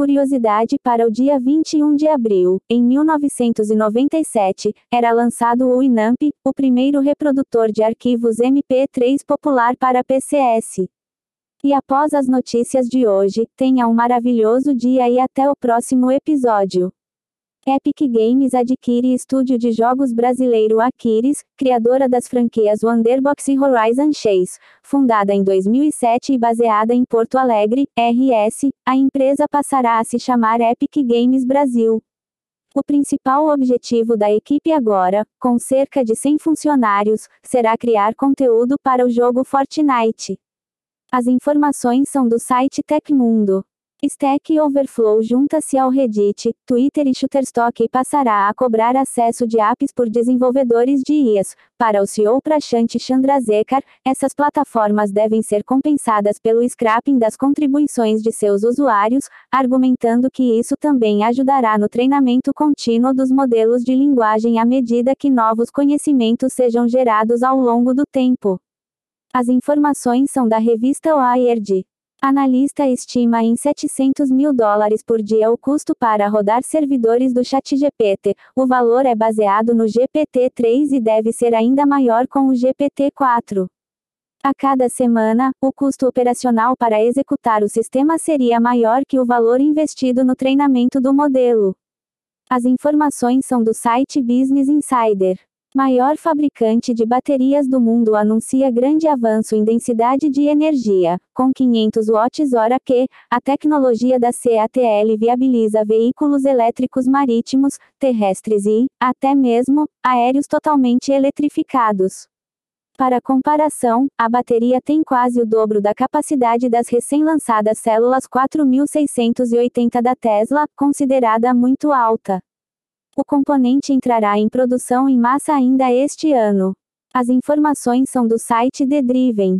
curiosidade para o dia 21 de abril, em 1997, era lançado o Winamp, o primeiro reprodutor de arquivos MP3 popular para PCS. E após as notícias de hoje, tenha um maravilhoso dia e até o próximo episódio. Epic Games adquire estúdio de jogos brasileiro Aquiles, criadora das franquias Wonderbox e Horizon Chase. Fundada em 2007 e baseada em Porto Alegre, RS, a empresa passará a se chamar Epic Games Brasil. O principal objetivo da equipe agora, com cerca de 100 funcionários, será criar conteúdo para o jogo Fortnite. As informações são do site Tecmundo. Stack Overflow junta-se ao Reddit, Twitter e Shutterstock e passará a cobrar acesso de apps por desenvolvedores de IAs. Para o CEO Prashant Chandrasekhar, essas plataformas devem ser compensadas pelo scrapping das contribuições de seus usuários, argumentando que isso também ajudará no treinamento contínuo dos modelos de linguagem à medida que novos conhecimentos sejam gerados ao longo do tempo. As informações são da revista Wired. Analista estima em 700 mil dólares por dia o custo para rodar servidores do ChatGPT. O valor é baseado no GPT-3 e deve ser ainda maior com o GPT-4. A cada semana, o custo operacional para executar o sistema seria maior que o valor investido no treinamento do modelo. As informações são do site Business Insider. Maior fabricante de baterias do mundo anuncia grande avanço em densidade de energia, com 500 watts-hora que, a tecnologia da CATL viabiliza veículos elétricos marítimos, terrestres e, até mesmo, aéreos totalmente eletrificados. Para comparação, a bateria tem quase o dobro da capacidade das recém-lançadas células 4680 da Tesla, considerada muito alta. O componente entrará em produção em massa ainda este ano. As informações são do site The Driven.